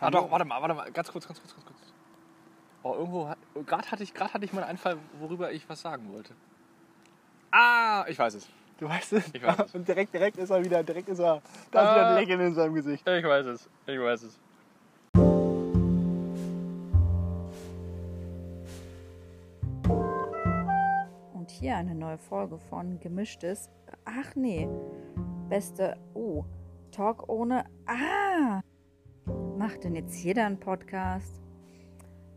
Ah, doch, warte mal, warte mal, ganz kurz, ganz kurz, ganz kurz. Oh, irgendwo, gerade hatte ich, gerade hatte ich mal einen Einfall, worüber ich was sagen wollte. Ah, ich weiß es. Du weißt es? Ich weiß es. Und direkt, direkt ist er wieder, direkt ist er, da ist wieder Ah. ein Lächeln in seinem Gesicht. Ich weiß es. Ich weiß es. Und hier eine neue Folge von Gemischtes. Ach nee, beste. Oh, Talk ohne. Ah! Macht denn jetzt jeder einen Podcast?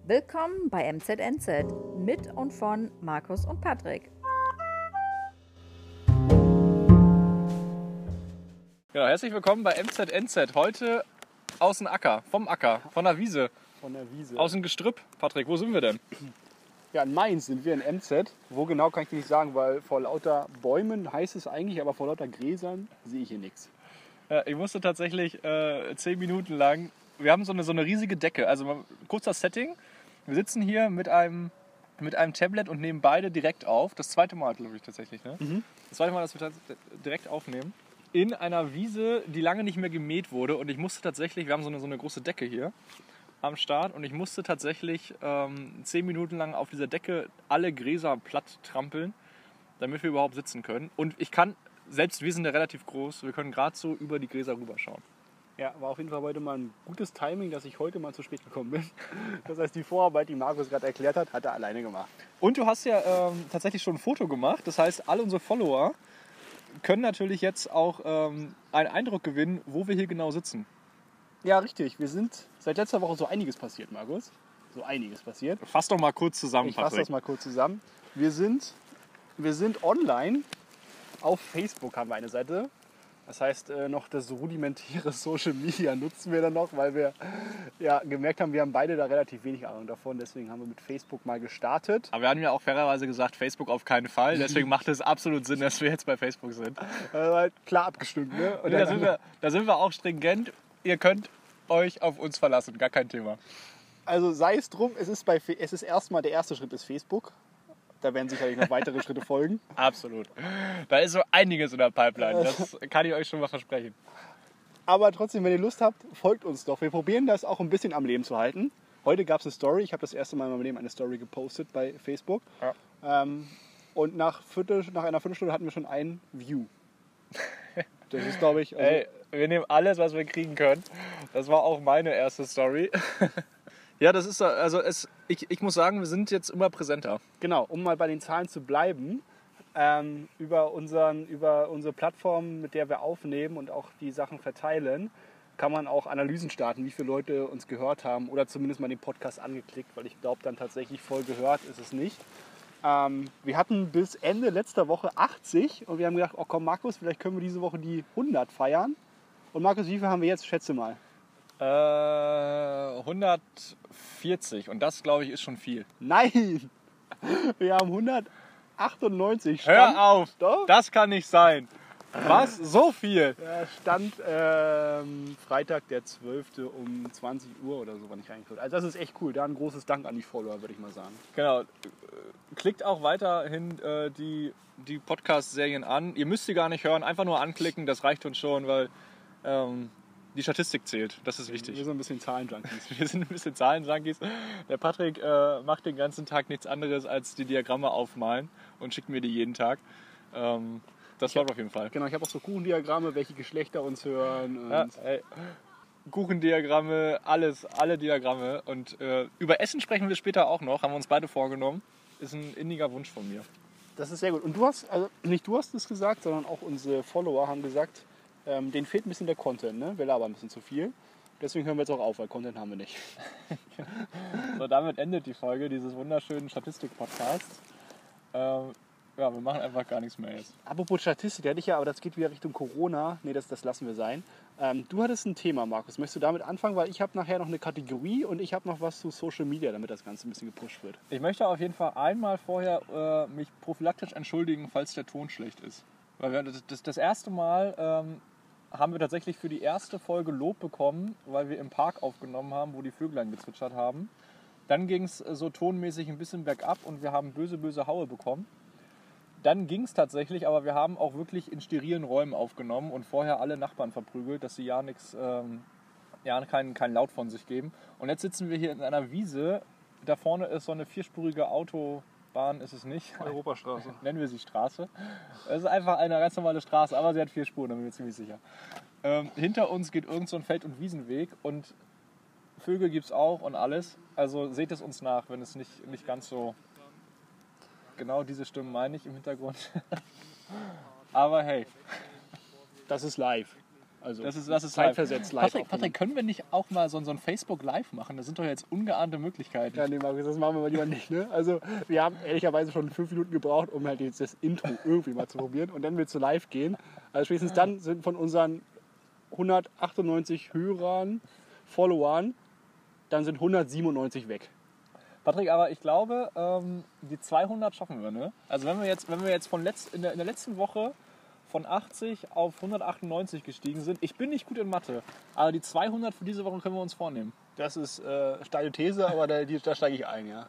Willkommen bei MZNZ mit und von Markus und Patrick. Genau, herzlich willkommen bei MZNZ. Heute aus dem Acker, vom Acker, von der Wiese, Von der Wiese. aus dem Gestrüpp. Patrick, wo sind wir denn? ja, in Mainz sind wir in MZ. Wo genau kann ich dir nicht sagen, weil vor lauter Bäumen heißt es eigentlich, aber vor lauter Gräsern sehe ich hier nichts. Äh, ich musste tatsächlich äh, zehn Minuten lang. Wir haben so eine, so eine riesige Decke. Also kurzer Setting. Wir sitzen hier mit einem, mit einem Tablet und nehmen beide direkt auf. Das zweite Mal, glaube ich, tatsächlich. Ne? Mhm. Das zweite Mal, dass wir direkt aufnehmen. In einer Wiese, die lange nicht mehr gemäht wurde. Und ich musste tatsächlich, wir haben so eine, so eine große Decke hier am Start. Und ich musste tatsächlich ähm, zehn Minuten lang auf dieser Decke alle Gräser platt trampeln, damit wir überhaupt sitzen können. Und ich kann, selbst wir sind ja relativ groß, wir können gerade so über die Gräser rüberschauen. Ja, war auf jeden Fall heute mal ein gutes Timing, dass ich heute mal zu spät gekommen bin. Das heißt, die Vorarbeit, die Markus gerade erklärt hat, hat er alleine gemacht. Und du hast ja ähm, tatsächlich schon ein Foto gemacht. Das heißt, alle unsere Follower können natürlich jetzt auch ähm, einen Eindruck gewinnen, wo wir hier genau sitzen. Ja, richtig. Wir sind seit letzter Woche so einiges passiert, Markus. So einiges passiert. Fass doch mal kurz zusammen, Ich fasse das mal kurz zusammen. Wir sind, wir sind online. Auf Facebook haben wir eine Seite. Das heißt, äh, noch das rudimentäre Social Media nutzen wir dann noch, weil wir ja, gemerkt haben, wir haben beide da relativ wenig Ahnung davon. Deswegen haben wir mit Facebook mal gestartet. Aber wir haben ja auch fairerweise gesagt, Facebook auf keinen Fall. Deswegen macht es absolut Sinn, dass wir jetzt bei Facebook sind. Äh, klar abgestimmt. Ne? Und Und da sind, wir, da sind wir auch stringent. Ihr könnt euch auf uns verlassen, gar kein Thema. Also sei es drum, es ist, bei, es ist erstmal der erste Schritt ist Facebook. Da werden sicherlich noch weitere Schritte folgen. Absolut. Da ist so einiges in der Pipeline. Das kann ich euch schon mal versprechen. Aber trotzdem, wenn ihr Lust habt, folgt uns doch. Wir probieren das auch ein bisschen am Leben zu halten. Heute gab es eine Story. Ich habe das erste Mal in meinem Leben eine Story gepostet bei Facebook. Ja. Ähm, und nach, Viertel, nach einer Viertelstunde hatten wir schon ein View. Das ist, glaube ich, also, Ey, wir nehmen alles, was wir kriegen können. Das war auch meine erste Story. ja, das ist also es. Ich, ich muss sagen, wir sind jetzt immer präsenter. genau, um mal bei den Zahlen zu bleiben. Ähm, über, unseren, über unsere Plattform, mit der wir aufnehmen und auch die Sachen verteilen, kann man auch Analysen starten, wie viele Leute uns gehört haben oder zumindest mal den Podcast angeklickt, weil ich glaube, dann tatsächlich voll gehört ist es nicht. Ähm, wir hatten bis Ende letzter Woche 80 und wir haben gedacht, oh komm Markus, vielleicht können wir diese Woche die 100 feiern. Und Markus, wie viel haben wir jetzt? Schätze mal. Äh, 140 und das glaube ich ist schon viel. Nein! Wir haben 198 Stand. Hör auf! Doch. Das kann nicht sein. Was? So viel? Ja, Stand ähm, Freitag der 12. um 20 Uhr oder so, wann ich reingeguckt Also das ist echt cool. Da ein großes Dank an die Follower, würde ich mal sagen. Genau. Klickt auch weiterhin äh, die, die Podcast-Serien an. Ihr müsst sie gar nicht hören, einfach nur anklicken, das reicht uns schon, weil ähm, die Statistik zählt. Das ist Wir wichtig. sind ein bisschen Zahlenjunkies. Wir sind ein bisschen Zahlenjunkies. Der Patrick äh, macht den ganzen Tag nichts anderes als die Diagramme aufmalen und schickt mir die jeden Tag. Ähm, das läuft auf jeden Fall. Genau, ich habe auch so Kuchendiagramme, welche Geschlechter uns hören. Und Ja, ey. Kuchendiagramme, alles, alle Diagramme. Und äh, über Essen sprechen wir später auch noch, haben wir uns beide vorgenommen. Ist ein inniger Wunsch von mir. Das ist sehr gut. Und du hast, also nicht du hast es gesagt, sondern auch unsere Follower haben gesagt, ähm, denen fehlt ein bisschen der Content. Ne? Wir labern ein bisschen zu viel. Deswegen hören wir jetzt auch auf, weil Content haben wir nicht. So, damit endet die Folge dieses wunderschönen Statistik-Podcasts. Ähm, ja, wir machen einfach gar nichts mehr jetzt. Apropos Statistik, hätte ich ja, aber das geht wieder Richtung Corona. Nee, das, das lassen wir sein. Ähm, du hattest ein Thema, Markus. Möchtest du damit anfangen? Weil ich habe nachher noch eine Kategorie und ich habe noch was zu Social Media, damit das Ganze ein bisschen gepusht wird. Ich möchte auf jeden Fall einmal vorher äh, mich prophylaktisch entschuldigen, falls der Ton schlecht ist. Weil wir, das, das, erste Mal ähm, haben wir tatsächlich für die erste Folge Lob bekommen, weil wir im Park aufgenommen haben, wo die Vöglein gezwitschert haben. Dann ging es so tonmäßig ein bisschen bergab und wir haben böse, böse Haue bekommen. Dann ging es tatsächlich, aber wir haben auch wirklich in sterilen Räumen aufgenommen und vorher alle Nachbarn verprügelt, dass sie ja nichts ähm, ja, kein, kein Laut von sich geben. Und jetzt sitzen wir hier in einer Wiese. Da vorne ist so eine vierspurige Autobahn, ist es nicht. Europastraße. Nennen wir sie Straße. Es ist einfach eine ganz normale Straße, aber sie hat vier Spuren, da bin ich mir ziemlich sicher. Ähm, hinter uns geht irgend so ein Feld- und Wiesenweg und Vögel gibt es auch und alles. Also seht es uns nach, wenn es nicht, nicht ganz so. Genau diese Stimmen meine ich im Hintergrund. aber hey, Das ist live. Also das ist, das ist zeitversetzt live. Patrick, Patrick, können wir nicht auch mal so, so ein Facebook Live machen? Das sind doch jetzt ungeahnte Möglichkeiten. Ja, nee, Markus, das machen wir mal lieber nicht. Ne? Also, wir haben ehrlicherweise schon fünf Minuten gebraucht, um halt jetzt das Intro irgendwie mal zu probieren. Und dann wird es zu live gehen. Also, spätestens dann sind von unseren 198 Hörern, Followern, dann sind 197 weg. Patrick, aber ich glaube, ähm, die 200 schaffen wir, ne? Also wenn wir jetzt, wenn wir jetzt von letzt, in, der, in der letzten Woche von 80 auf 198 gestiegen sind, ich bin nicht gut in Mathe, aber die 200 für diese Woche können wir uns vornehmen. Das ist äh, steile These, aber da, die, da steige ich ein, ja.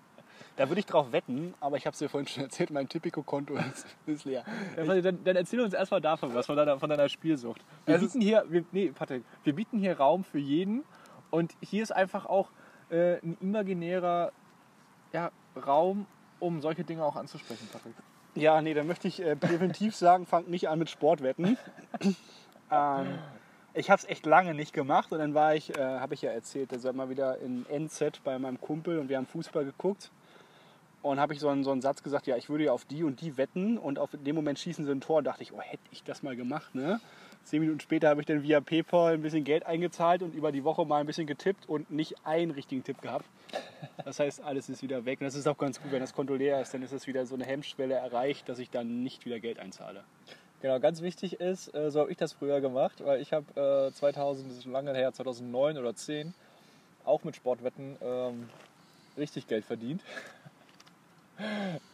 Da würde ich drauf wetten, aber ich habe es dir vorhin schon erzählt, mein Tipico-Konto ist, ist leer. Ja, Dann, dann erzähl uns erstmal davon was, von deiner, von deiner Spielsucht. Wir ist- bieten hier, wir, nee, Patrick, wir bieten hier Raum für jeden und hier ist einfach auch äh, ein imaginärer ja, Raum, um solche Dinge auch anzusprechen, Patrick. Ja, nee, dann möchte ich äh, präventiv sagen, fangt nicht an mit Sportwetten. ähm, ich habe es echt lange nicht gemacht und dann war ich, äh, habe ich ja erzählt, da mal wieder in NZ bei meinem Kumpel und wir haben Fußball geguckt. Und habe ich so einen, so einen Satz gesagt, ja, ich würde ja auf die und die wetten und auf dem Moment schießen sie ein Tor. Und dachte ich, oh, hätte ich das mal gemacht, ne? Zehn Minuten später habe ich dann via PayPal ein bisschen Geld eingezahlt und über die Woche mal ein bisschen getippt und nicht einen richtigen Tipp gehabt. Das heißt, alles ist wieder weg. Und das ist auch ganz gut, wenn das Konto leer ist, dann ist es wieder so eine Hemmschwelle erreicht, dass ich dann nicht wieder Geld einzahle. Genau, ganz wichtig ist, äh, so habe ich das früher gemacht, weil ich habe äh, 2000, das ist schon lange her, 2009 oder 10, auch mit Sportwetten ähm, richtig Geld verdient.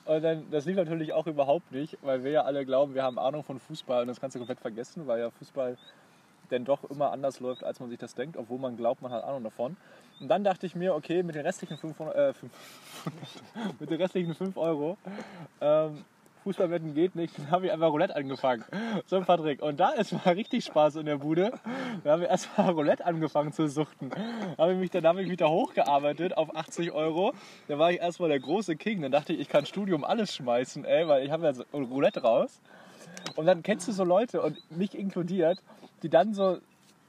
Und dann, das lief natürlich auch überhaupt nicht, weil wir ja alle glauben, wir haben Ahnung von Fußball und das kannst du komplett vergessen, weil ja Fußball denn doch immer anders läuft, als man sich das denkt, obwohl man glaubt, man hat Ahnung davon. Und dann dachte ich mir, okay, mit den restlichen 500, äh, 500 mit den restlichen 5 Euro ähm, Fußballwetten geht nicht, dann habe ich einfach Roulette angefangen. So, Patrick. Und da ist mal richtig Spaß in der Bude. Da haben wir erstmal Roulette angefangen zu suchten. Habe ich mich, dann habe ich mich da hochgearbeitet auf 80 Euro. Dann war ich erstmal der große King. Dann dachte ich, ich kann Studium alles schmeißen, ey, weil ich habe ja so Roulette raus. Und dann kennst du so Leute und mich inkludiert, die dann so,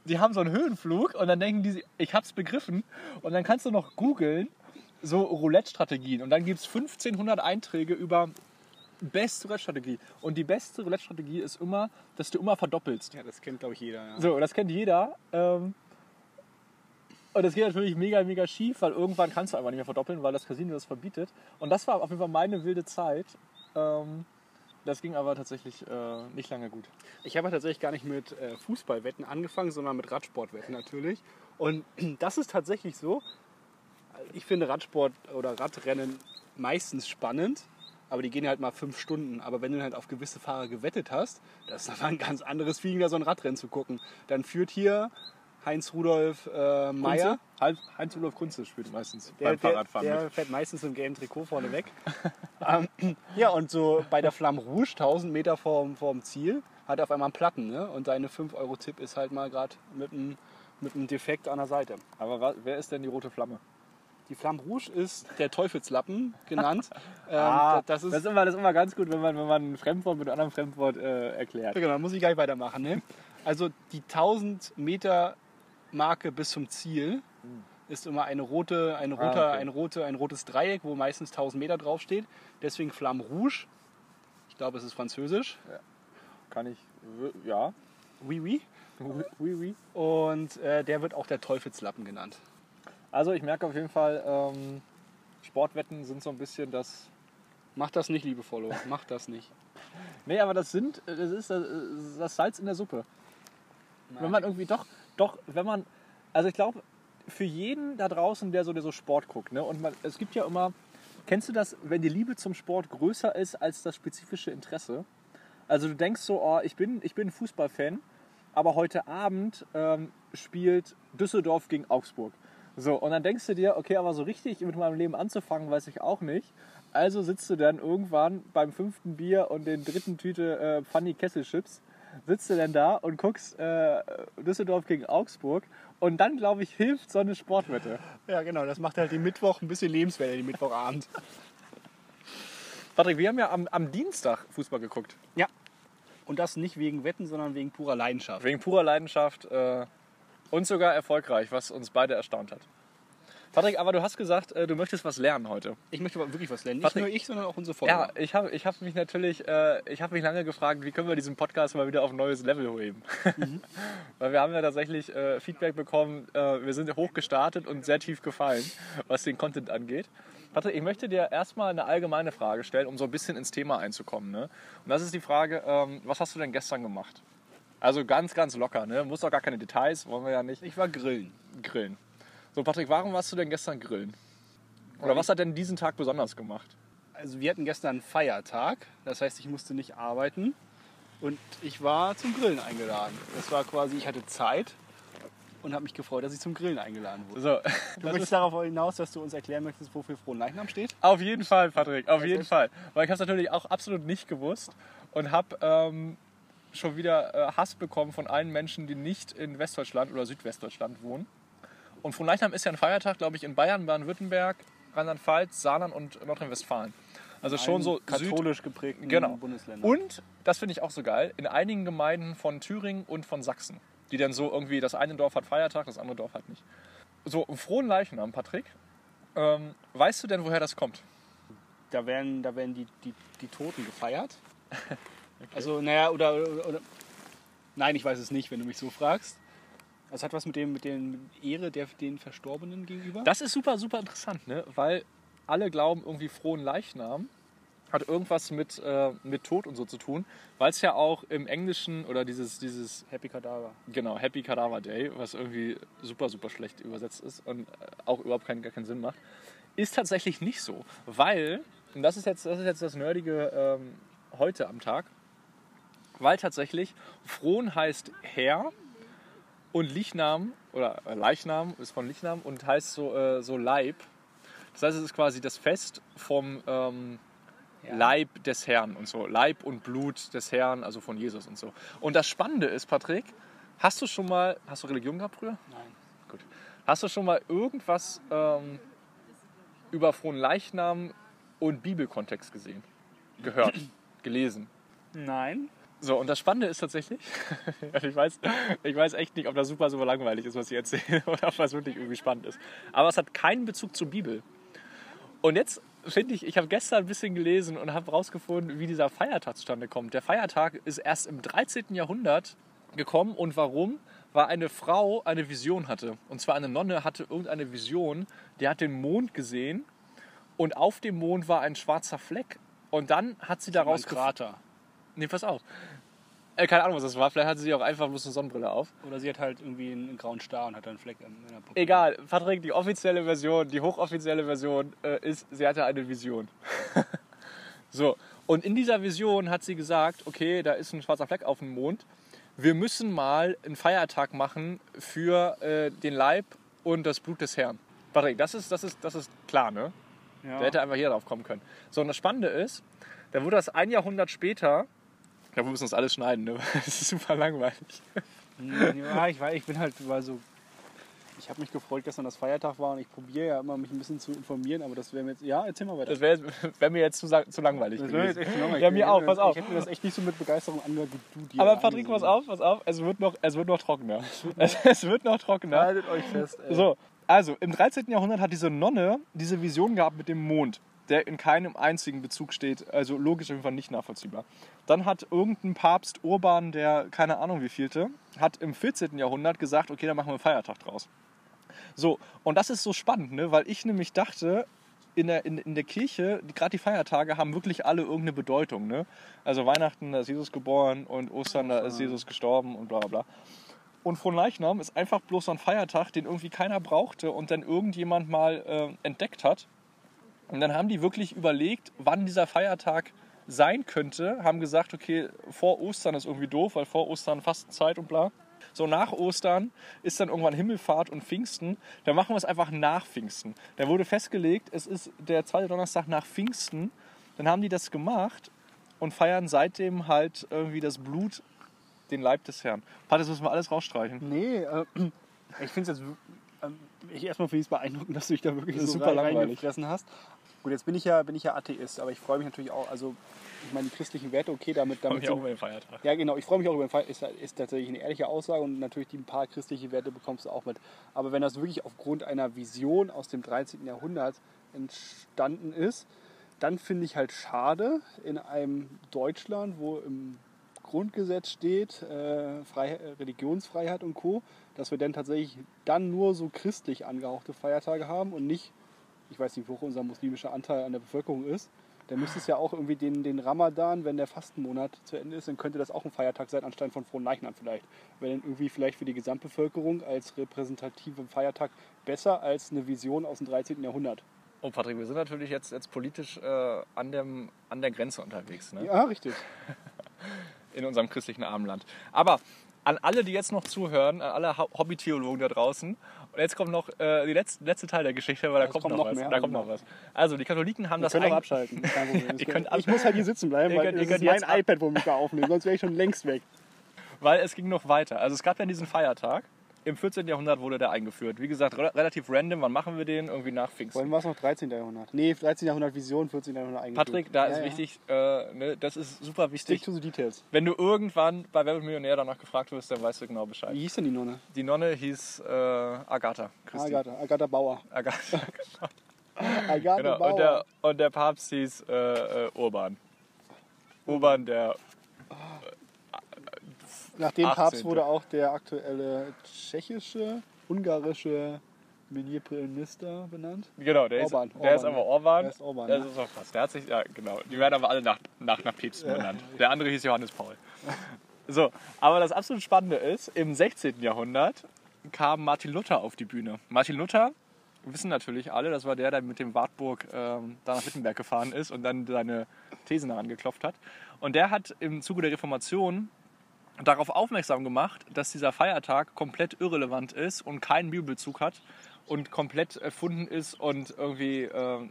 die haben so einen Höhenflug und dann denken die, ich hab's begriffen. Und dann kannst du noch googeln, so Roulette-Strategien. Und dann gibt es 1500 Einträge über beste Roulette-Strategie. Und die beste Roulette-Strategie ist immer, dass du immer verdoppelst. Ja, das kennt, glaube ich, jeder. Ja. So, das kennt jeder. Ähm, und das geht natürlich mega, mega schief, weil irgendwann kannst du einfach nicht mehr verdoppeln, weil das Casino das verbietet. Und das war auf jeden Fall meine wilde Zeit. Ähm, das ging aber tatsächlich äh, nicht lange gut. Ich habe tatsächlich gar nicht mit äh, Fußballwetten angefangen, sondern mit Radsportwetten natürlich. Und das ist tatsächlich so. Ich finde Radsport oder Radrennen meistens spannend, aber die gehen halt mal fünf Stunden. Aber wenn du halt auf gewisse Fahrer gewettet hast, das ist aber ein ganz anderes Feeling, da so ein Radrennen zu gucken. Dann führt hier Heinz Rudolf äh, Meyer. Heinz, Rudolf Kunze spielt meistens Der, beim Fahrradfahren der, der fährt meistens im gelben Trikot vorne weg. ähm, ja, und so bei der Flamme Rouge, 1000 Meter vorm, vorm Ziel, hat er auf einmal einen Platten. Ne? Und seine 5-Euro-Tipp ist halt mal gerade mit einem mit einem Defekt an der Seite. Aber wer ist denn die rote Flamme? Die Flamme Rouge ist der Teufelslappen genannt. ähm, Ah, das ist, das, ist immer, das ist immer ganz gut, wenn man, wenn man ein Fremdwort mit einem anderen Fremdwort äh, erklärt. genau, muss ich gleich weitermachen. Ne? Also die 1000 Meter Marke bis zum Ziel ist immer eine rote, ein, roter, Hm. Ah, okay. ein, rote, ein rotes Dreieck, wo meistens 1000 Meter draufsteht. Deswegen Flamme Rouge. Ich glaube, es ist französisch. Kann ich, ja. Oui, oui. Oui, oui. Und äh, der wird auch der Teufelslappen genannt. Also ich merke auf jeden Fall, ähm, Sportwetten sind so ein bisschen das. Macht das nicht, liebe Follower. Macht das nicht. Nee, aber das sind, das ist das, das Salz in der Suppe. Wenn man irgendwie doch, doch, wenn man, also ich glaube, für jeden da draußen, der so, der so Sport guckt, ne, und man, es gibt ja immer, kennst du das, wenn die Liebe zum Sport größer ist als das spezifische Interesse? Also du denkst so, oh, ich bin, ich bin ein Fußballfan, aber heute Abend ähm, spielt Düsseldorf gegen Augsburg. So, und dann denkst du dir, okay, aber so richtig mit meinem Leben anzufangen, weiß ich auch nicht. Also sitzt du dann irgendwann beim fünften Bier und den dritten Tüte äh, Funny Kesselchips sitzt du denn da und guckst äh, Düsseldorf gegen Augsburg und dann, glaube ich, hilft so eine Sportwette. Ja, genau. Das macht halt den Mittwoch ein bisschen lebenswerter, den Mittwochabend. Patrick, wir haben ja am, am Dienstag Fußball geguckt. Ja. Und das nicht wegen Wetten, sondern wegen purer Leidenschaft. Wegen purer Leidenschaft äh, und sogar erfolgreich, was uns beide erstaunt hat. Patrick, aber du hast gesagt, äh, du möchtest was lernen heute. Ich möchte aber wirklich was lernen. Nicht Patrick- nur ich, sondern auch unsere Ja, Follower. ich habe ich hab mich natürlich, äh, ich habe mich lange gefragt, wie können wir diesen Podcast mal wieder auf ein neues Level heben. Weil wir haben ja tatsächlich äh, Feedback bekommen, äh, wir sind hoch gestartet und sehr tief gefallen, was den Content angeht. Patrick, ich möchte dir erstmal eine allgemeine Frage stellen, um so ein bisschen ins Thema einzukommen. Ne? Und das ist die Frage, ähm, was hast du denn gestern gemacht? Also ganz, ganz locker, ne? Muss doch gar keine Details, wollen wir ja nicht Ich war grillen. grillen. So, Patrick, warum warst du denn gestern grillen? Oder was hat denn diesen Tag besonders gemacht? Also wir hatten gestern einen Feiertag. Das heißt, ich musste nicht arbeiten. Und ich war zum Grillen eingeladen. Das war quasi, ich hatte Zeit und habe mich gefreut, dass ich zum Grillen eingeladen wurde. So, Du möchtest darauf hinaus, dass du uns erklären möchtest, wofür Frohen Leichnam steht? Auf jeden Fall, Patrick, auf jeden Fall. Weil ich habe es natürlich auch absolut nicht gewusst und habe ähm, schon wieder äh, Hass bekommen von allen Menschen, die nicht in Westdeutschland oder Südwestdeutschland wohnen. Und Fronleichnam ist ja ein Feiertag, glaube ich, in Bayern, Baden-Württemberg, Rheinland-Pfalz, Saarland und Nordrhein-Westfalen. Also schon so Süd katholisch geprägten Genau. Bundesländern. und, das finde ich auch so geil, in einigen Gemeinden von Thüringen und von Sachsen. Die dann so irgendwie, das eine Dorf hat Feiertag, das andere Dorf hat nicht. So, frohen Leichnam, Patrick, ähm, weißt du denn, woher das kommt? da werden, da werden die, die, die Toten gefeiert. Also, naja, oder, oder, oder. Nein, ich weiß es nicht, wenn du mich so fragst. Das hat was mit dem mit den Ehre der den Verstorbenen gegenüber. Das ist super, super interessant, ne? weil alle glauben, irgendwie frohen Leichnam hat irgendwas mit, äh, mit Tod und so zu tun, weil es ja auch im Englischen oder dieses, dieses Happy Kadaver. genau, Happy Cadaver Day, was irgendwie super, super schlecht übersetzt ist und äh, auch überhaupt keinen, gar keinen Sinn macht, ist tatsächlich nicht so, weil, und das ist jetzt das, ist jetzt das Nerdige ähm, heute am Tag, weil tatsächlich Frohn heißt Herr und Lichnam oder äh, Leichnam ist von Lichnam und heißt so, äh, so Leib. Das heißt, es ist quasi das Fest vom ähm, Ja. Leib des Herrn und so. Leib und Blut des Herrn, also von Jesus und so. Und das Spannende ist, Patrick, hast du schon mal, hast du Religion gehabt früher? Nein. Gut. Hast du schon mal irgendwas ähm, über frohen Leichnam und Bibelkontext gesehen? Gehört? gelesen? Nein. So, und das Spannende ist tatsächlich, also ich weiß, ich weiß echt nicht, ob das super, super langweilig ist, was ich erzähle, oder ob das wirklich irgendwie spannend ist. Aber es hat keinen Bezug zur Bibel. Und jetzt finde ich, ich habe gestern ein bisschen gelesen und habe herausgefunden, wie dieser Feiertag zustande kommt. Der Feiertag ist erst im 13. Jahrhundert gekommen und warum? Weil eine Frau eine Vision hatte. Und zwar eine Nonne hatte irgendeine Vision, die hat den Mond gesehen und auf dem Mond war ein schwarzer Fleck. Und dann hat sie daraus Ein Krater. Nee, pass auf. Äh, keine Ahnung, was das war. Vielleicht hatte sie auch einfach bloß eine Sonnenbrille auf. Oder sie hat halt irgendwie einen grauen Star und hat einen Fleck in der Puppe. Egal, Patrick, die offizielle Version, die hochoffizielle Version äh, ist, sie hatte eine Vision. so, und in dieser Vision hat sie gesagt, okay, da ist ein schwarzer Fleck auf dem Mond. Wir müssen mal einen Feiertag machen für äh, den Leib und das Blut des Herrn. Patrick, das ist, das ist, das ist klar, ne? Ja. Der hätte einfach hier drauf kommen können. So, und das Spannende ist, da wurde das ein Jahrhundert später, ja, wir müssen das alles schneiden, ne? Das ist super langweilig. Ja, ich weiß, ich bin halt über so. Ich habe mich gefreut, gestern das Feiertag war und ich probiere ja immer, mich ein bisschen zu informieren, aber das wäre mir jetzt. Ja, erzähl mal weiter. Das wäre wär mir jetzt zu, zu langweilig Das wäre jetzt echt langweilig. Ja, mir Ich auch, pass auf. Ich hätte mir das echt nicht so mit Begeisterung angehört, wie du dir. Aber Patrick, pass auf, pass auf, es wird noch, es wird noch trockener. Es, es wird noch trockener. Haltet euch fest, ey. So, also im 13. Jahrhundert hat diese Nonne diese Vision gehabt mit dem Mond, der in keinem einzigen Bezug steht, also logisch auf jeden Fall nicht nachvollziehbar. Dann hat irgendein Papst Urban, der keine Ahnung wie vielte, hat im 14. Jahrhundert gesagt, okay, dann machen wir einen Feiertag draus. So, und das ist so spannend, ne? weil ich nämlich dachte, in der, in, in der Kirche, gerade die Feiertage haben wirklich alle irgendeine Bedeutung. Ne? Also Weihnachten, da ist Jesus geboren und Ostern, da ist Jesus gestorben und bla bla bla. Und Fronleichnam ist einfach bloß so ein Feiertag, den irgendwie keiner brauchte und dann irgendjemand mal äh, entdeckt hat. Und dann haben die wirklich überlegt, wann dieser Feiertag sein könnte, haben gesagt, okay, vor Ostern ist irgendwie doof, weil vor Ostern Fastenzeit und bla. So nach Ostern ist dann irgendwann Himmelfahrt und Pfingsten. Dann machen wir es einfach nach Pfingsten. Da wurde festgelegt, es ist der zweite Donnerstag nach Pfingsten. Dann haben die das gemacht und feiern seitdem halt irgendwie das Blut den Leib des Herrn. Pat, das müssen wir alles rausstreichen. Nee, äh, ich finde es jetzt. Ähm, ich erstmal finde ich es beeindruckend, dass du dich da wirklich so super reingefressen hast. Gut, jetzt bin ich ja, bin ich ja Atheist, aber ich freue mich natürlich auch, also ich meine, die christlichen Werte, okay, damit, damit sind, den Feiertag. Ja, genau. Ich freue mich auch über den Fall. Ist, ist tatsächlich eine ehrliche Aussage und natürlich die ein paar christliche Werte bekommst du auch mit. Aber wenn das wirklich aufgrund einer Vision aus dem 13. Jahrhundert entstanden ist, dann finde ich halt schade in einem Deutschland, wo im Grundgesetz steht, äh, Frei, äh, Religionsfreiheit und Co., dass wir dann tatsächlich dann nur so christlich angehauchte Feiertage haben und nicht, ich weiß nicht, hoch unser muslimischer Anteil an der Bevölkerung ist, dann müsste es ja auch irgendwie den, den Ramadan, wenn der Fastenmonat zu Ende ist, dann könnte das auch ein Feiertag sein, anstelle von Frohen Leichnam vielleicht. Weil dann irgendwie vielleicht für die Gesamtbevölkerung als repräsentativer Feiertag besser als eine Vision aus dem 13. Jahrhundert. Oh, Patrick, wir sind natürlich jetzt, jetzt politisch äh, an, dem, an der Grenze unterwegs, ne? Ja, richtig. in unserem christlichen Abendland. Aber an alle, die jetzt noch zuhören, an alle Ho- Hobby-Theologen da draußen, und jetzt kommt noch äh, die letzte, letzte Teil der Geschichte, weil da kommt, kommt noch, was. mehr, da also kommt noch was. Also, die Katholiken haben Wir das können auch abschalten. Ihr könnt ab- ich muss halt hier sitzen bleiben, Ihr weil könnt- ihr könnt ist mein iPad, womit wir aufnehmen. Sonst wäre ich schon längst weg. weil es ging noch weiter. Also es gab ja diesen Feiertag. Im 14. Jahrhundert wurde der eingeführt. Wie gesagt, re relativ random. Wann machen wir den? Irgendwie nach Pfingsten. Vorhin war es noch 13. Jahrhundert. Nee, 13. Jahrhundert Vision, 14. Jahrhundert eingeführt. Patrick, da Ja, ist ja. wichtig, äh, ne, das ist super Stick wichtig. to the details. Wenn du irgendwann bei Wer Millionär danach gefragt wirst, dann weißt du genau Bescheid. Wie hieß denn die Nonne? Die Nonne hieß äh, Agatha. Christi. Agatha, Agatha Bauer. Agatha. Agatha Genau. Bauer. Und, der, und der Papst hieß äh, äh, Urban. Urban, der. Nach dem 18. Papst wurde auch der aktuelle tschechische, ungarische Ministerminister benannt. Genau, der, Orban, ist, der ist Orban. aber Orban. Der ist Orban, Das ist auch krass. Der hat sich, ja, genau. Die werden aber alle nach, nach, nach Päpsten benannt. Der andere hieß Johannes Paul. So, aber das absolut Spannende ist, im 16. Jahrhundert kam Martin Luther auf die Bühne. Martin Luther, wissen natürlich alle, das war der, der mit dem Wartburg ähm, da nach Wittenberg gefahren ist und dann seine Thesen daran geklopft hat. Und der hat im Zuge der Reformation darauf aufmerksam gemacht, dass dieser Feiertag komplett irrelevant ist und keinen Bibelbezug hat und komplett erfunden ist und irgendwie äh,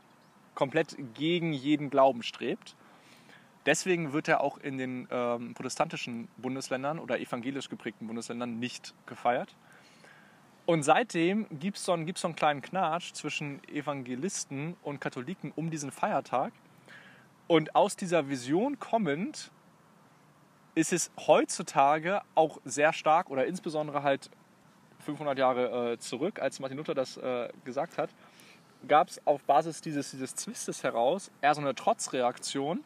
komplett gegen jeden Glauben strebt. Deswegen wird er auch in den ähm, protestantischen Bundesländern oder evangelisch geprägten Bundesländern nicht gefeiert. Und seitdem gibt es so, so einen kleinen Knatsch zwischen Evangelisten und Katholiken um diesen Feiertag. Und aus dieser Vision kommend ist es heutzutage auch sehr stark oder insbesondere halt 500 Jahre äh, zurück, als Martin Luther das äh, gesagt hat, gab es auf Basis dieses, dieses Twistes heraus eher so eine Trotzreaktion.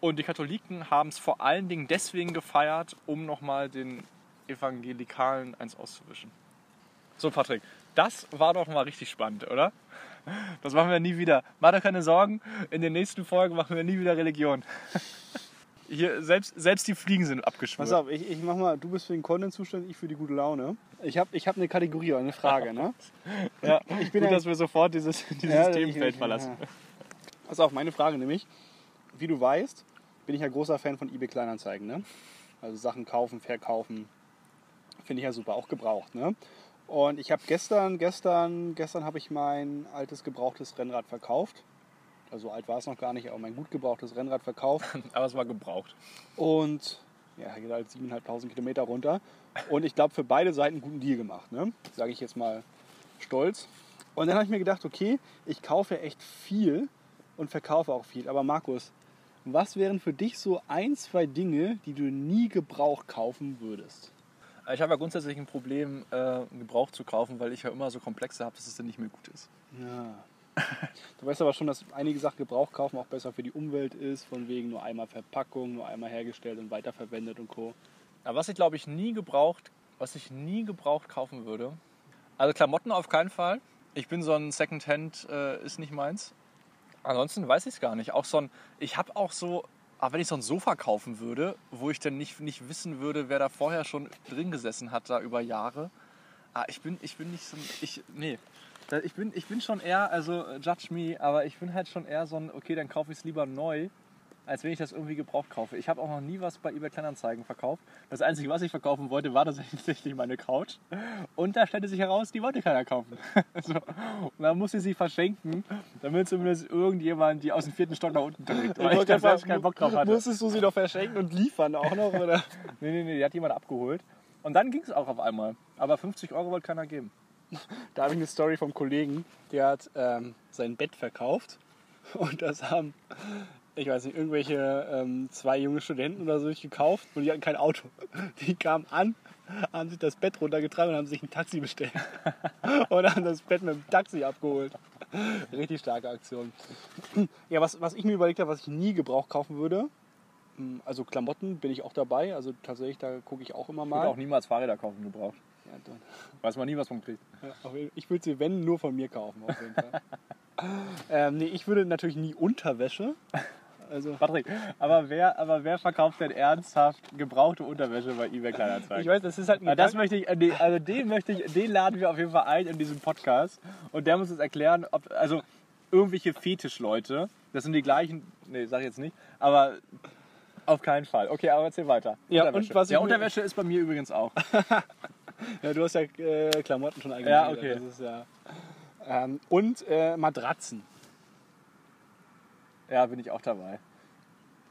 Und die Katholiken haben es vor allen Dingen deswegen gefeiert, um nochmal den Evangelikalen eins auszuwischen. So, Patrick, das war doch mal richtig spannend, oder? Das machen wir nie wieder. Mach dir keine Sorgen, in den nächsten Folgen machen wir nie wieder Religion. Hier, selbst, selbst die Fliegen sind abgeschwört. Pass auf, ich, ich mach mal, du bist für den Content zuständig, ich für die gute Laune. Ich habe ich hab eine Kategorie oder eine Frage, ne? Ja, Ich bin gut, ein- dass wir sofort dieses, dieses Ja, Themenfeld ich- verlassen. ja. Pass auf, meine Frage nämlich. Wie du weißt, bin ich ja großer Fan von eBay Kleinanzeigen, ne? Also Sachen kaufen, verkaufen. Finde ich ja super, auch gebraucht, ne? Und ich habe gestern, gestern, gestern habe ich mein altes gebrauchtes Rennrad verkauft. Also so alt war es noch gar nicht, aber mein gut gebrauchtes Rennrad verkauft. Aber es war gebraucht. Und ja, geht halt 7.500 Kilometer runter. Und ich glaube, für beide Seiten einen guten Deal gemacht, ne? Sage ich jetzt mal stolz. Und dann habe ich mir gedacht, okay, ich kaufe echt viel und verkaufe auch viel. Aber Markus, was wären für dich so ein, zwei Dinge, die du nie Gebrauch kaufen würdest? Ich habe ja grundsätzlich ein Problem, äh, Gebrauch zu kaufen, weil ich ja immer so Komplexe habe, dass es dann nicht mehr gut ist. Ja. Du weißt aber schon, dass einige Sachen Gebrauch kaufen auch besser für die Umwelt ist, von wegen nur einmal Verpackung, nur einmal hergestellt und weiterverwendet und Co. Aber was ich glaube ich nie gebraucht, was ich nie gebraucht kaufen würde, also Klamotten auf keinen Fall. Ich bin so ein Secondhand, äh, ist nicht meins. Ansonsten weiß ich es gar nicht. Auch so ein, ich habe auch so, aber wenn ich so ein Sofa kaufen würde, wo ich dann nicht, nicht wissen würde, wer da vorher schon drin gesessen hat, da über Jahre. Ah, ich bin, ich bin nicht so ein, ich, nee. Ich bin, ich bin schon eher, also äh, judge me, aber ich bin halt schon eher so ein, okay, dann kaufe ich es lieber neu, als wenn ich das irgendwie gebraucht kaufe. Ich habe auch noch nie was bei eBay Kleinanzeigen verkauft. Das Einzige, was ich verkaufen wollte, war tatsächlich meine Couch. Und da stellte sich heraus, die wollte keiner kaufen. so. Und dann musste ich sie verschenken, damit zumindest irgendjemand die aus dem vierten Stock nach unten trägt. Weil ich da selbst keinen Bock drauf hatte. Musstest du sie doch verschenken und liefern auch noch, oder? Nee, nee, nee, die hat jemand abgeholt. Und dann ging es auch auf einmal. Aber 50 Euro wollte keiner geben. Da habe ich eine Story vom Kollegen, der hat ähm, sein Bett verkauft und das haben, ich weiß nicht, irgendwelche ähm, zwei junge Studenten oder so gekauft und die hatten kein Auto. Die kamen an, haben sich das Bett runtergetragen und haben sich ein Taxi bestellt und haben das Bett mit dem Taxi abgeholt. Richtig starke Aktion. Ja, was, was ich mir überlegt habe, was ich nie Gebrauch kaufen würde, hm, also Klamotten bin ich auch dabei, also tatsächlich, da gucke ich auch immer Ich würde mal. auch niemals Fahrräder kaufen gebraucht. Ja, Weiß man nie, was man kriegt. Ja, ich würde sie, wenn, nur von mir kaufen, auf jeden Fall. ähm, nee, ich würde natürlich nie Unterwäsche. Also, Patrick, aber wer, aber wer verkauft denn ernsthaft gebrauchte Unterwäsche bei eBay Kleinanzeigen? ich weiß, das ist halt ein das möchte ich, äh, also den möchte ich, den laden wir auf jeden Fall ein in diesem Podcast und der muss uns erklären, ob, also irgendwelche Fetischleute, das sind die gleichen, nee, sag ich jetzt nicht, aber auf keinen Fall. Okay, aber erzähl weiter. Ja, Unterwäsche. und was ja, Unterwäsche ist bei mir übrigens auch. Ja, du hast ja äh, Klamotten schon Ja, eingebildet. okay. Ist ja, ähm, und äh, Matratzen. Ja, bin ich auch dabei.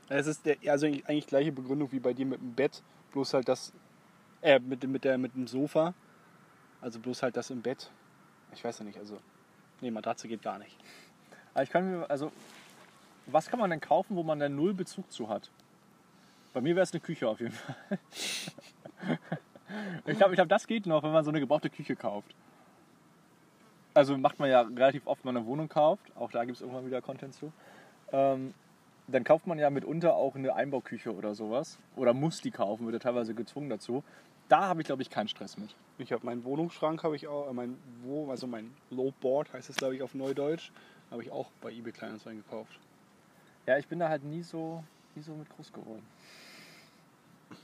Es ist der, also eigentlich gleiche Begründung wie bei dir mit dem Bett, bloß halt das, äh, mit, dem- mit, der, mit dem Sofa. Also bloß halt das im Bett. Ich weiß ja nicht, also, nee, Matratze geht gar nicht. Aber ich kann mir, also, was kann man denn kaufen, wo man denn null Bezug zu hat? Bei mir wäre es eine Küche auf jeden Fall. ich glaube, ich glaub, das geht noch, wenn man so eine gebrauchte Küche kauft. Also macht man ja relativ oft, wenn man eine Wohnung kauft. Auch da gibt es irgendwann wieder Content zu. Ähm, dann kauft man ja mitunter auch eine Einbauküche oder sowas. Oder muss die kaufen, wird ja teilweise gezwungen dazu. Da habe ich, glaube ich, keinen Stress mit. Ich habe meinen Wohnungsschrank, habe ich auch, äh, mein, wo, also mein Lowboard heißt es, glaube ich, auf Neudeutsch, habe ich auch bei eBay Kleinanzeigen gekauft. Ja, ich bin da halt nie so, nie so mit groß geworden.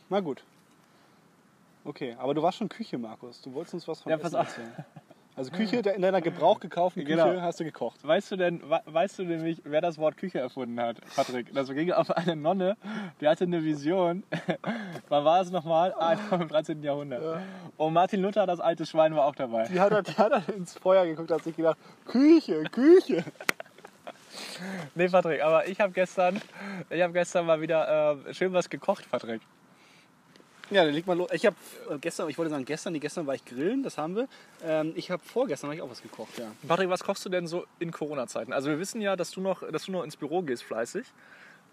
Na gut. Okay, aber du warst schon Küche, Markus. Du wolltest uns was von Ja, Essen erzählen. Also Küche, in deiner Gebrauch gekauften Küche Genau. hast du gekocht. Weißt du denn, we- weißt du nämlich, wer das Wort Küche erfunden hat, Patrick? Das ging auf eine Nonne, die hatte eine Vision. Wann war es nochmal? Ah, im 13. Jahrhundert. Und Martin Luther, das alte Schwein, war auch dabei. Die hat, die hat dann ins Feuer geguckt und hat sich gedacht, Küche, Küche. Nee, Patrick, aber ich habe gestern, ich habe gestern mal wieder äh, schön was gekocht, Patrick. Ja, dann leg mal los. Ich habe äh, gestern, ich wollte sagen gestern, nee, gestern war ich grillen, das haben wir. Ähm, ich habe vorgestern hab ich auch was gekocht, ja. Patrick, was kochst du denn so in Corona-Zeiten? Also wir wissen ja, dass du noch, dass du noch ins Büro gehst fleißig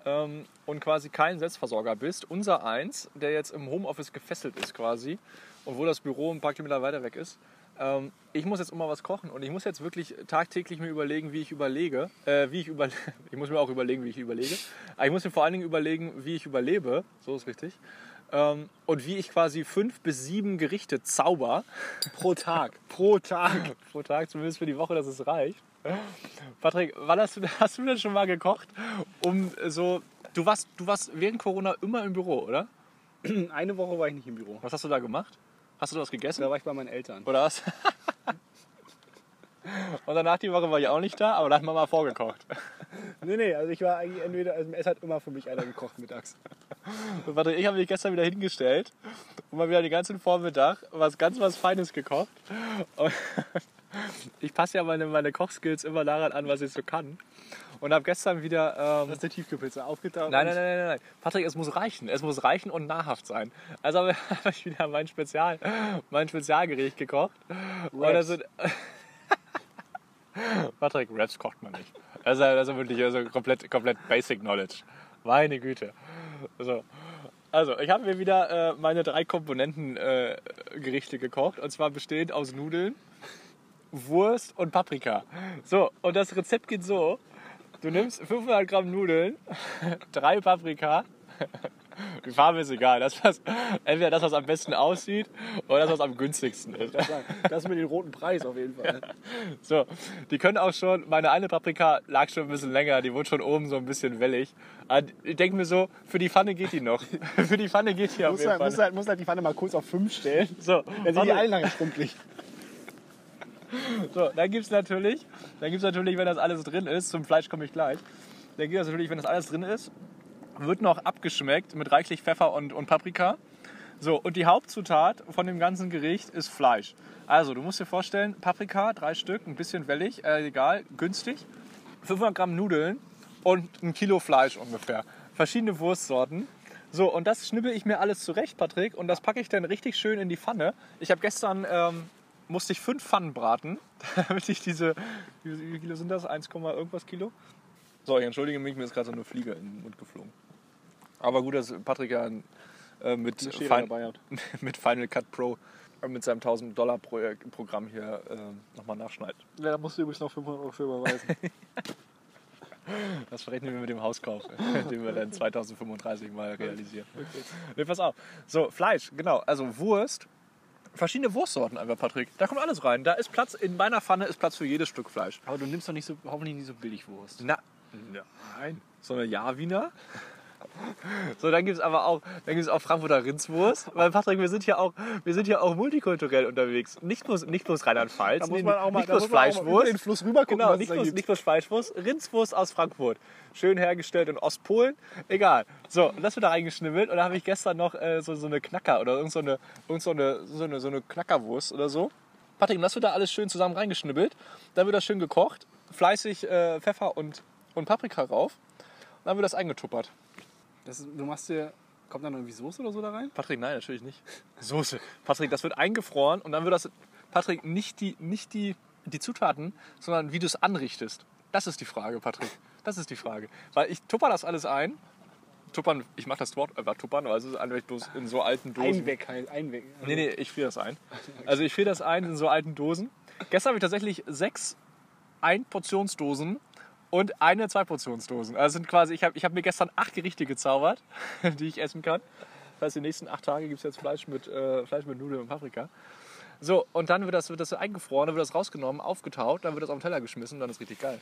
ähm, und quasi kein Selbstversorger bist. Unser eins, der jetzt im Homeoffice gefesselt ist quasi und wo das Büro ein paar Kilometer weiter weg ist. Ähm, ich muss jetzt immer was kochen und ich muss jetzt wirklich tagtäglich mir überlegen, wie ich überlege, äh, wie ich über, ich muss mir auch überlegen, wie ich überlege. Aber ich muss mir vor allen Dingen überlegen, wie ich überlebe. So ist richtig. Ähm, und wie ich quasi fünf bis sieben Gerichte zauber Pro Tag. Pro Tag. pro Tag, zumindest für die Woche, dass es reicht. Patrick, wann hast du, hast du denn schon mal gekocht, um so. Du warst, du warst während Corona immer im Büro, oder? Eine Woche war ich nicht im Büro. Was hast du da gemacht? Hast du was gegessen? Da war ich bei meinen Eltern. Oder was? Und danach die Woche war ich auch nicht da, aber da hat man mal vorgekocht. Nee, nee, also ich war eigentlich entweder, also es hat immer für mich einer gekocht mittags. Und Patrick, ich habe mich gestern wieder hingestellt und mal wieder den ganzen Vormittag was ganz was Feines gekocht. Und ich passe ja meine, meine Kochskills immer daran an, was ich so kann. Und habe gestern wieder ähm, Das ist der Tiefkühlpizza aufgetaucht. Nein, nein, nein, nein, nein. Patrick, es muss reichen. Es muss reichen und nahrhaft sein. Also habe ich wieder mein, Spezial, mein Spezialgericht gekocht. Und das sind Patrick, Raps kocht man nicht. Also, also wirklich also komplett, komplett Basic Knowledge. Meine Güte. So. Also, ich habe mir wieder äh, meine drei Komponenten-Gerichte äh, gekocht. Und zwar bestehend aus Nudeln, Wurst und Paprika. So, und das Rezept geht so. Du nimmst 500 Gramm Nudeln, drei Paprika. Die Farbe ist egal. Das, was, entweder das, was am besten aussieht, oder das, was am günstigsten ist. Das mit dem roten Preis auf jeden Fall. So, die können auch schon, meine eine Paprika lag schon ein bisschen länger, die wurde schon oben so ein bisschen wellig. Aber ich denke mir so, für die Pfanne geht die noch. für die Pfanne geht die auf jeden halt, Fall. muss, halt, muss halt die Pfanne mal kurz auf 5 stellen. So, Dann sind die alle lange schrumpelig. So, dann gibt es natürlich, dann gibt's natürlich, wenn das alles drin ist, zum Fleisch komme ich gleich, dann gibt es natürlich, wenn das alles drin ist, wird noch abgeschmeckt mit reichlich Pfeffer und, und Paprika. So, und die Hauptzutat von dem ganzen Gericht ist Fleisch. Also, du musst dir vorstellen, Paprika, drei Stück, ein bisschen wellig, äh, egal, günstig. 500 Gramm Nudeln und ein Kilo Fleisch ungefähr. Verschiedene Wurstsorten. So, und das schnibbel ich mir alles zurecht, Patrick, und das packe ich dann richtig schön in die Pfanne. Ich habe gestern, ähm, musste ich fünf Pfannen braten, damit ich diese, wie wie Kilo sind das? 1, irgendwas Kilo? So, ich entschuldige mich, mir ist gerade so eine Fliege in den Mund geflogen. Aber gut, dass Patrick ja äh, mit, Eine Schere Fin- dabei hat. mit Final Cut Pro mit seinem 1000 Dollar Programm hier äh, nochmal nachschneidet. Ja, da musst du übrigens noch 500 Euro für überweisen. Das verrechnen wir mit dem Hauskauf, den wir dann 2035 mal realisieren. Nee, pass auf. So, Fleisch, genau. Also Wurst. Verschiedene Wurstsorten einfach, Patrick. Da kommt alles rein. Da ist Platz, in meiner Pfanne ist Platz für jedes Stück Fleisch. Aber du nimmst doch nicht so, hoffentlich nicht so Billigwurst. Na, nein. So eine Ja-Wiener. So, dann gibt es aber auch, dann gibt's auch Frankfurter Rindswurst. Weil Patrick, wir sind hier auch, wir sind hier auch multikulturell unterwegs. Nicht bloß, nicht bloß Rheinland-Pfalz. Da muss nee, man auch mal, nicht bloß Fleischwurst. den Fluss rüber gucken, Genau, nicht bloß, nicht bloß Fleischwurst, Rindswurst aus Frankfurt. Schön hergestellt in Ostpolen. Egal. So, und das wird da reingeschnibbelt. Und da habe ich gestern noch äh, so, so eine Knacker oder irgend so eine, irgend so eine, so eine, so eine Knackerwurst oder so. Patrick, und das wird da alles schön zusammen reingeschnibbelt. Dann wird das schön gekocht. Fleißig äh, Pfeffer und, und Paprika rauf. Und dann wird das eingetuppert. Das du machst dir, kommt dann irgendwie Soße oder so da rein? Patrick, nein, natürlich nicht. Soße. Patrick, das wird eingefroren und dann wird das, Patrick, nicht die, nicht die, die Zutaten, sondern wie du es anrichtest. Das ist die Frage, Patrick. Das ist die Frage. Weil ich tupper das alles ein. Tuppern, ich mache das Wort einfach tuppern, weil es ist eigentlich bloß in so alten Dosen. Einweg halt, einweg. Nee, nee, ich friere das ein. Also ich friere das ein in so alten Dosen. Gestern habe ich tatsächlich sechs Ein-Portionsdosen und eine Zwei-Portionsdosen. Also sind quasi, ich habe ich hab mir gestern acht Gerichte gezaubert, die ich essen kann. Das heißt, die nächsten acht Tage gibt es jetzt Fleisch mit, äh, Fleisch mit Nudeln und Paprika. So, und dann wird das, wird das eingefroren, dann wird das rausgenommen, aufgetaut, dann wird das auf den Teller geschmissen, dann ist richtig geil.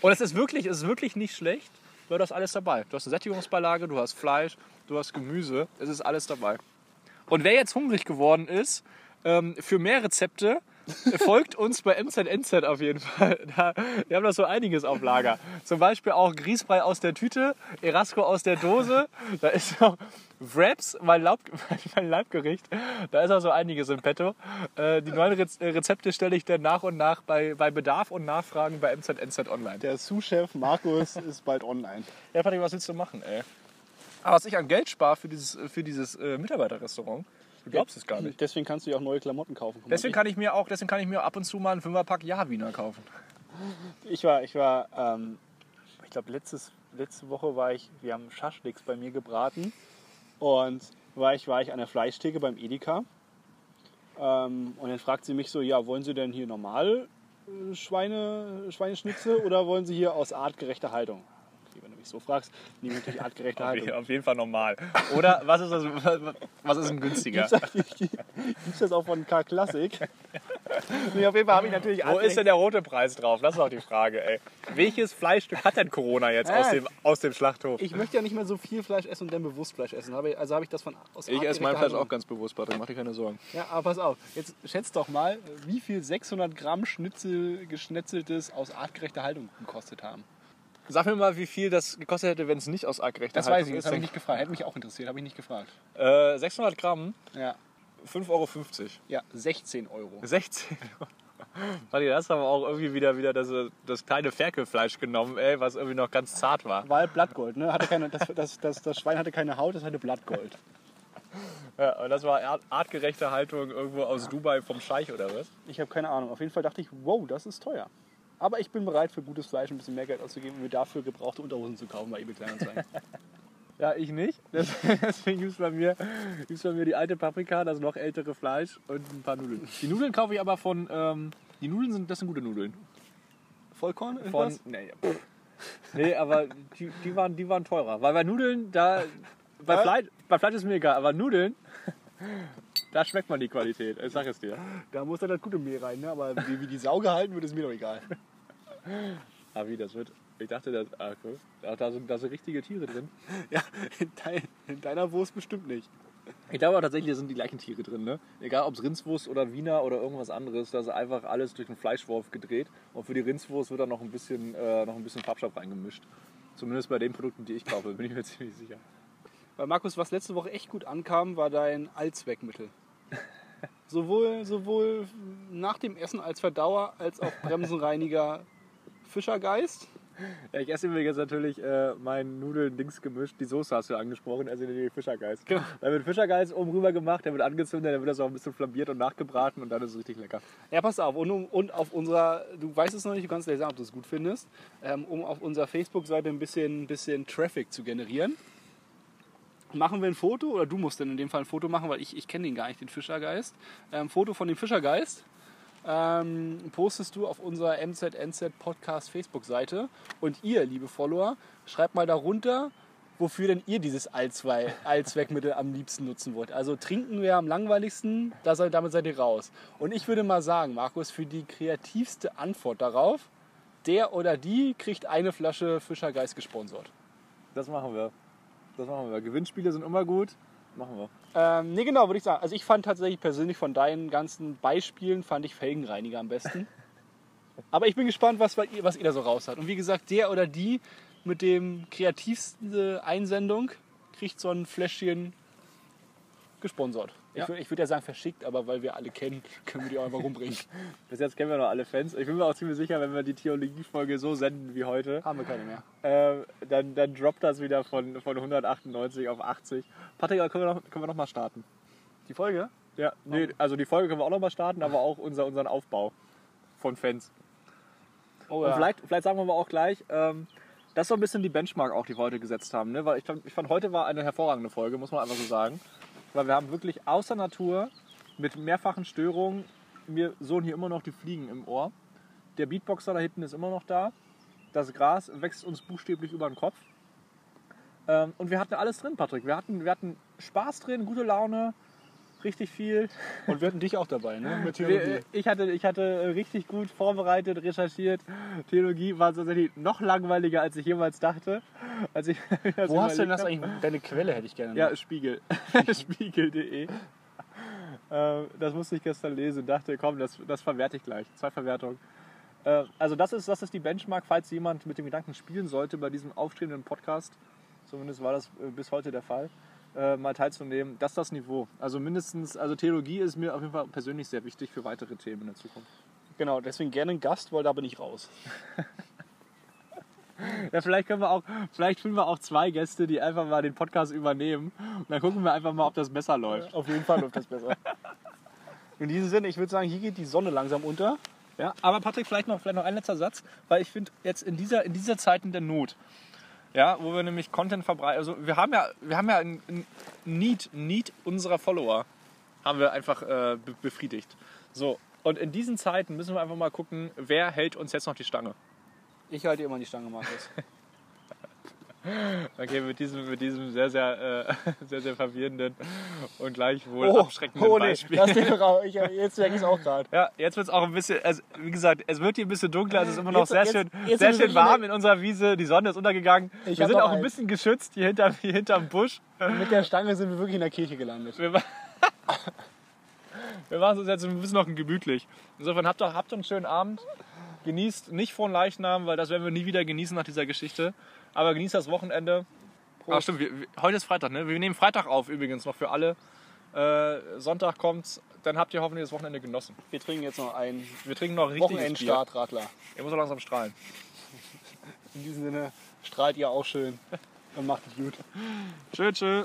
Und es ist wirklich, es ist wirklich nicht schlecht, weil du hast alles dabei. Du hast eine Sättigungsbeilage, du hast Fleisch, du hast Gemüse, es ist alles dabei. Und wer jetzt hungrig geworden ist, ähm, für mehr Rezepte, folgt uns bei MZNZ auf jeden Fall. Da, wir haben da so einiges auf Lager. Zum Beispiel auch Grießbrei aus der Tüte, Erasco aus der Dose. Da ist noch Wraps, mein, Laub, mein Leibgericht. Da ist auch so einiges im Petto. Äh, die neuen Rez Rezepte stelle ich dann nach und nach bei, bei Bedarf und Nachfragen bei MZNZ online. Der Sous-Chef Markus ist bald online. Ja, Patrick, was willst du machen, ey? Aber was ich an Geld spare für dieses, für dieses äh, Mitarbeiterrestaurant, du glaubst es gar nicht. Deswegen kannst du ja auch neue Klamotten kaufen. Guck mal, Deswegen kann ich mir auch, deswegen kann ich mir ab und zu mal einen Fünferpack Ja-Wiener kaufen. Ich war, ich war, ähm, ich glaube letztes, letzte Woche war ich, wir haben Schaschliks bei mir gebraten und war ich, war ich an der Fleischtheke beim Edeka ähm, und dann fragt sie mich so, ja, wollen Sie denn hier normal äh, Schweine, Schweineschnitzel oder wollen Sie hier aus artgerechter Haltung? Mich so fragst, nehme ich natürlich artgerechte Haltung. Auf jeden Fall normal. Oder was ist, das, was ist ein günstiger? Gibt's das auch von K Classic? nee, auf jeden Fall habe ich natürlich Wo ist denn der rote Preis drauf? Das ist auch die Frage, ey. Welches Fleischstück hat denn Corona jetzt aus Ah. dem, aus dem Schlachthof? Ich möchte ja nicht mehr so viel Fleisch essen und dann bewusst Fleisch essen. Also habe ich das von aus Ich esse mein Fleisch Haltung. auch ganz bewusst, Patrick. Mach dir keine Sorgen. Ja, aber pass auf. Jetzt schätzt doch mal, wie viel 600 Gramm Schnitzel, geschnetzeltes aus artgerechter Haltung gekostet haben. Sag mir mal, wie viel das gekostet hätte, wenn es nicht aus artgerechter Das weiß Haltung ich, das habe ich nicht gefragt. Hätte mich auch interessiert, habe ich nicht gefragt. Äh, 600 Gramm, Ja, 5,50 Euro. ja 16 Euro. 16 Warte, das haben wir auch irgendwie wieder, wieder das, das kleine Ferkelfleisch genommen, ey, was irgendwie noch ganz zart war. War halt Blattgold, ne? Hatte keine, das, das, das, das Schwein hatte keine Haut, das hatte Blattgold. Ja, und das war art- artgerechte Haltung irgendwo aus Dubai vom Scheich oder was? Ich habe keine Ahnung. Auf jeden Fall dachte ich, wow, das ist teuer. Aber ich bin bereit, für gutes Fleisch ein bisschen mehr Geld auszugeben, um mir dafür gebrauchte Unterhosen zu kaufen bei eBay Kleinanzeigen. Ja, ich nicht. Deswegen gibt es bei, mir- gibt's bei mir die alte Paprika, das noch ältere Fleisch und ein paar Nudeln. Die Nudeln kaufe ich aber von. Ähm, die Nudeln sind, das sind gute Nudeln. Vollkorn? Von. irgendwas? Nee, pff. nee aber die, die, waren, die waren teurer. Weil bei Nudeln, da. Bei Fleisch, bei Fleisch ist mir egal, aber Nudeln, da schmeckt man die Qualität. Ich sag es dir. Da muss dann das gute Mehl rein, ne? aber wie, wie die Sau gehalten wird, ist mir doch egal. Ah, wie das wird. Ich dachte, das, ah, cool. Ach, da, sind, da sind richtige Tiere drin. Ja, in, dein, in deiner Wurst bestimmt nicht. Ich glaube aber tatsächlich, da sind die gleichen Tiere drin. Ne? Egal ob es Rindswurst oder Wiener oder irgendwas anderes, da ist einfach alles durch einen Fleischwurf gedreht. Und für die Rindswurst wird dann noch ein bisschen, äh, noch ein bisschen Farbstoff reingemischt. Zumindest bei den Produkten, die ich kaufe, bin ich mir ziemlich sicher. Weil Markus, was letzte Woche echt gut ankam, war dein Allzweckmittel. Sowohl, sowohl nach dem Essen als Verdauer als auch Bremsenreiniger Fischergeist. Ja, ich esse übrigens natürlich äh, meinen Nudeln-Dings gemischt. Die Soße hast du angesprochen, also den Fischergeist. Genau. Da wird Fischergeist oben rüber gemacht, der wird angezündet, dann wird das auch ein bisschen flambiert und nachgebraten und dann ist es richtig lecker. Ja, pass auf. Und, um- und auf unserer, du weißt es noch nicht, du kannst gleich sagen, ob du es gut findest, ähm, um auf unserer Facebook-Seite ein bisschen, bisschen Traffic zu generieren. Machen wir ein Foto, oder du musst dann in dem Fall ein Foto machen, weil ich, ich kenne den gar nicht, den Fischergeist. Ähm, Foto von dem Fischergeist ähm, postest du auf unserer MZNZ Podcast Facebook-Seite. Und ihr, liebe Follower, schreibt mal darunter, wofür denn ihr dieses Allzwei- Allzweckmittel am liebsten nutzen wollt. Also trinken wäre am langweiligsten, da seid, damit seid ihr raus. Und ich würde mal sagen, Markus, für die kreativste Antwort darauf, der oder die kriegt eine Flasche Fischergeist gesponsert. Das machen wir. Das machen wir. Gewinnspiele sind immer gut. Machen wir. Ähm, nee, genau, würde ich sagen. Also ich fand tatsächlich persönlich von deinen ganzen Beispielen, fand ich Felgenreiniger am besten. Aber ich bin gespannt, was, ihr- was ihr da so raus habt. Und wie gesagt, der oder die mit dem kreativsten Einsendung kriegt so ein Fläschchen gesponsert. Ja. Ich, ich würde ja sagen verschickt, aber weil wir alle kennen, können wir die auch einfach rumbringen. Bis jetzt kennen wir noch alle Fans. Ich bin mir auch ziemlich sicher, wenn wir die Theologie-Folge so senden wie heute, Haben wir keine mehr. äh, dann, dann droppt das wieder von, von 198 auf 80. Patrick, können wir noch, können wir noch mal starten? Die Folge? Ja, nee, also die Folge können wir auch noch mal starten, aber auch unser, unseren Aufbau von Fans. Oh Und vielleicht, vielleicht sagen wir aber auch gleich, ähm, das ist so ein bisschen die Benchmark auch, die wir heute gesetzt haben. Ne? Weil ich ich fand, heute war eine hervorragende Folge, muss man einfach so sagen. Weil wir haben wirklich außer Natur mit mehrfachen Störungen, mir so hier immer noch die Fliegen im Ohr. Der Beatboxer da hinten ist immer noch da. Das Gras wächst uns buchstäblich über den Kopf. Ähm, und wir hatten alles drin, Patrick. Wir hatten, wir hatten Spaß drin, gute Laune, richtig viel. Und wir hatten dich auch dabei, ne? Mit Theologie. Wir- Ich hatte, ich hatte richtig gut vorbereitet, recherchiert. Theologie war tatsächlich noch langweiliger, als ich jemals dachte. Als ich Wo hast du denn das eigentlich? Deine Quelle hätte ich gerne. Ja, noch. Spiegel. Spiegel.de. Ähm, das musste ich gestern lesen und dachte, komm, das, das verwerte ich gleich. Zwei Verwertungen. Äh, also das ist, das ist die Benchmark, falls jemand mit dem Gedanken spielen sollte, bei diesem aufstrebenden Podcast, zumindest war das äh, bis heute der Fall, äh, mal teilzunehmen. Das ist das Niveau. Also mindestens, also Theologie ist mir auf jeden Fall persönlich sehr wichtig für weitere Themen in der Zukunft. Genau, deswegen gerne ein Gast, weil da bin ich raus. Ja, vielleicht können wir auch, vielleicht finden wir auch zwei Gäste, die einfach mal den Podcast übernehmen. Und dann gucken wir einfach mal, ob das besser läuft. Auf jeden Fall läuft das besser. In diesem Sinne, ich würde sagen, hier geht die Sonne langsam unter. Ja, aber Patrick, vielleicht noch, vielleicht noch ein letzter Satz, weil ich finde, jetzt in dieser, in dieser Zeiten der Not, ja, wo wir nämlich Content verbreiten, also wir haben ja, wir haben ja ein, ein Need, Need unserer Follower, haben wir einfach äh, be befriedigt. So, und in diesen Zeiten müssen wir einfach mal gucken, wer hält uns jetzt noch die Stange. Ich halte immer die Stange, Markus. Okay, mit diesem, mit diesem sehr, sehr, äh, sehr, sehr verwirrenden und gleichwohl Oh, abschreckenden oh nee, Beispiel. raus. Ich, jetzt merke ich es auch gerade. Ja, jetzt wird es auch ein bisschen, also, wie gesagt, es wird hier ein bisschen dunkler, es ist immer noch Jetzt- sehr jetzt- schön, jetzt sehr schön warm in unserer Wiese, die Sonne ist untergegangen. Ich wir sind auch ein bisschen geschützt hier, hinter, hier hinterm Busch. Mit der Stange sind wir wirklich in der Kirche gelandet. Wir, wir machen es uns jetzt ein bisschen noch gemütlich. Insofern habt, doch, habt einen schönen Abend, genießt nicht von Leichnam, weil das werden wir nie wieder genießen nach dieser Geschichte, aber genießt das Wochenende. Ach stimmt, wir, wir, heute ist Freitag, ne? Wir nehmen Freitag auf übrigens noch für alle. Äh, Sonntag kommt's, dann habt ihr hoffentlich das Wochenende genossen. Wir trinken jetzt noch einen Wir trinken noch richtig. Wochenendstart-Radler. Ihr muss so langsam strahlen. In diesem Sinne strahlt ihr auch schön und macht es gut. Tschö, tschö.